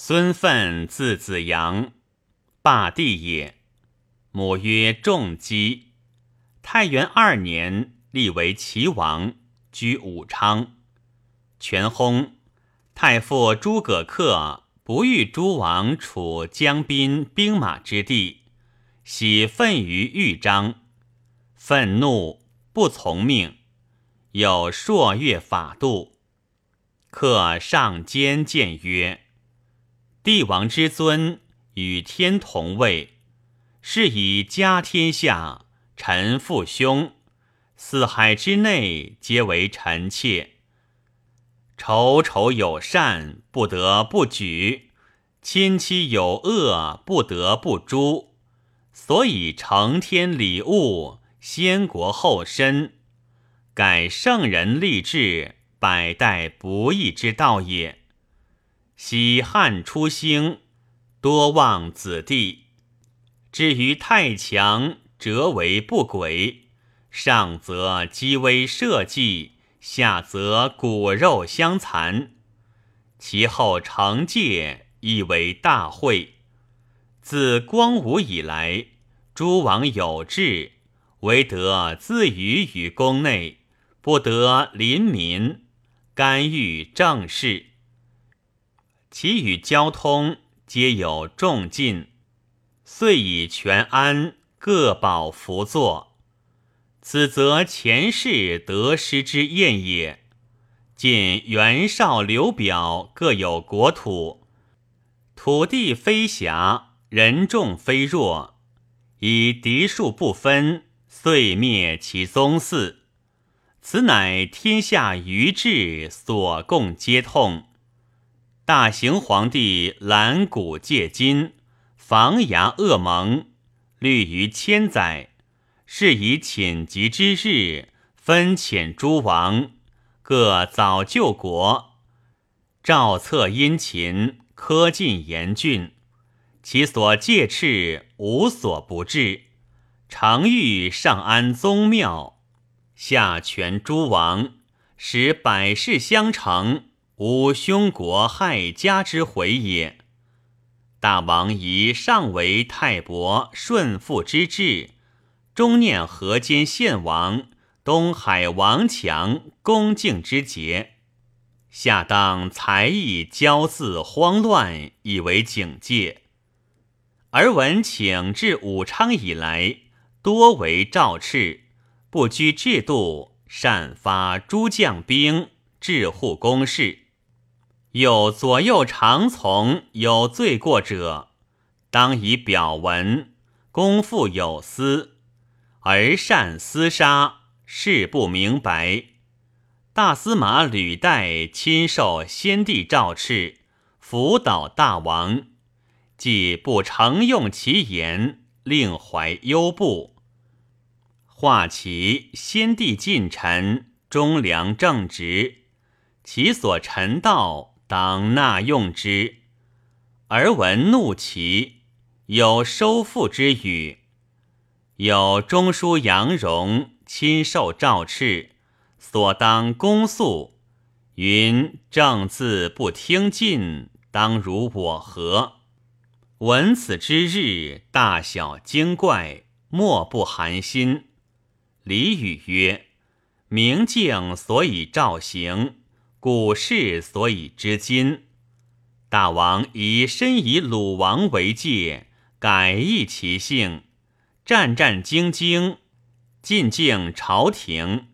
孙奋字子阳，霸地也。母曰仲基。太元二年，立为齐王，居武昌。权薨，太傅诸葛恪不欲诸王处江滨兵马之地，喜愤于豫章，愤怒不从命，有朔月法度。恪上监谏曰。帝王之尊与天同位，是以家天下，臣父兄，四海之内皆为臣妾。仇仇有善，不得不举；亲戚有恶，不得不诛。所以承天礼物，先国后身，改圣人立志，百代不易之道也。喜汉初兴，多望子弟。至于太强，则为不轨；上则积威社稷，下则骨肉相残。其后成戒，亦为大会。自光武以来，诸王有志，唯得自娱于宫内，不得临民，干预政事。其与交通皆有重进，遂以全安各保辅作。此则前世得失之验也。今袁绍、刘表各有国土，土地非狭，人众非弱，以敌庶不分，遂灭其宗嗣。此乃天下愚智所共皆痛。大行皇帝揽古借今，防牙恶盟，虑于千载，是以寝疾之日，分遣诸王，各早救国。赵策殷勤，苛尽严峻，其所戒敕无所不至。常欲上安宗庙，下权诸王，使百世相承。吾兄国害家之悔也。大王以上为太伯顺父之志，终念河间献王、东海王强恭敬之节，下当才艺骄恣慌乱，以为警戒。而闻请至武昌以来，多为诏敕，不拘制度，善发诸将兵，治护公事。有左右常从有罪过者，当以表文，公复有司，而善厮杀，事不明白。大司马吕岱亲受先帝诏敕，辅导大王，既不承用其言，令怀忧怖。化其先帝近臣，忠良正直，其所陈道。当纳用之，而闻怒其有收复之语。有中书杨荣亲受诏敕，所当公诉，云正字不听进，当如我何？闻此之日，大小精怪，莫不寒心。李语曰：“明镜所以照行。”古事所以知今，大王以身以鲁王为戒，改易其性，战战兢兢，进敬朝廷。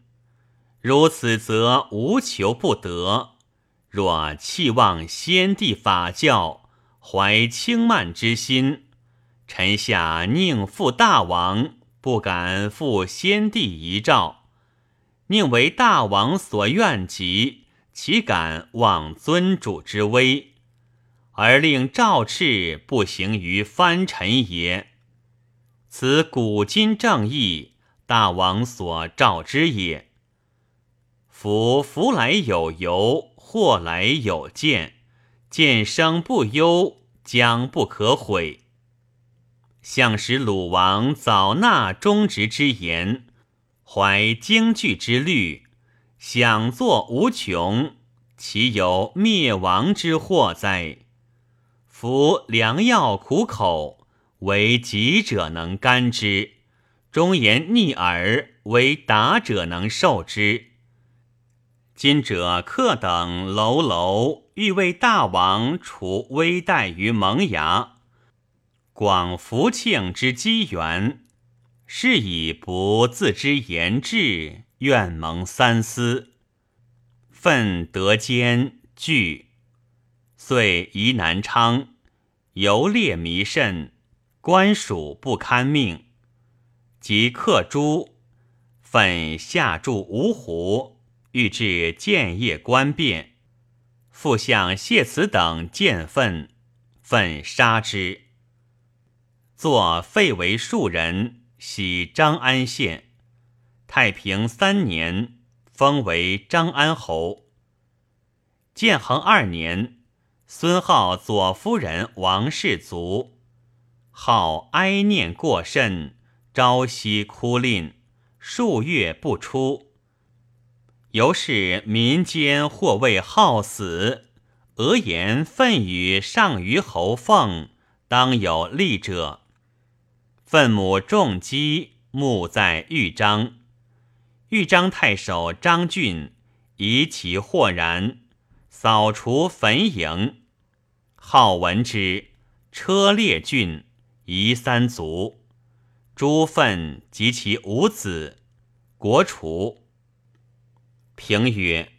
如此则无求不得。若弃忘先帝法教，怀轻慢之心，臣下宁负大王，不敢负先帝遗诏，宁为大王所愿及。岂敢忘尊主之威，而令赵赤不行于藩臣也？此古今正义，大王所召之也。夫福来有由，祸来有见，见生不忧，将不可悔。向使鲁王早纳忠直之言，怀惊惧之虑。想作无穷，其有灭亡之祸哉？服良药苦口，为疾者能甘之；忠言逆耳，为达者能受之。今者客等楼楼欲为大王除危殆于萌芽，广福庆之机缘，是以不自知言志，愿蒙三思。愤得兼惧，遂移南昌，游猎弥甚，官属不堪命。即克诸，愤下注芜湖，欲至建业官变，复向谢慈等见愤，愤杀之。作废为庶人，徙张安县。太平三年。封为张安侯。建恒二年，孙浩左夫人王氏卒，浩哀念过甚，朝夕哭吝，数月不出。由是民间或谓好死，俄言愤与上虞侯凤，当有利者。愤母重击，墓在豫章。豫章太守张俊疑其豁然，扫除坟茔。好闻之，车裂郡，夷三族。朱愤及其五子，国除。评曰：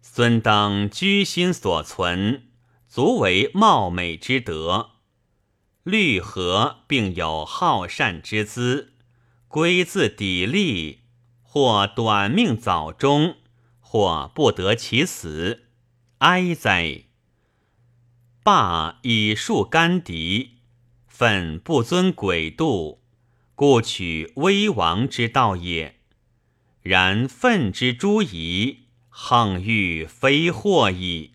孙登居心所存，足为貌美之德。律和并有好善之资，归自砥砺。或短命早终，或不得其死，哀哉！罢以树干敌，愤不尊鬼度，故取威王之道也。然愤之诸夷，横欲非祸矣。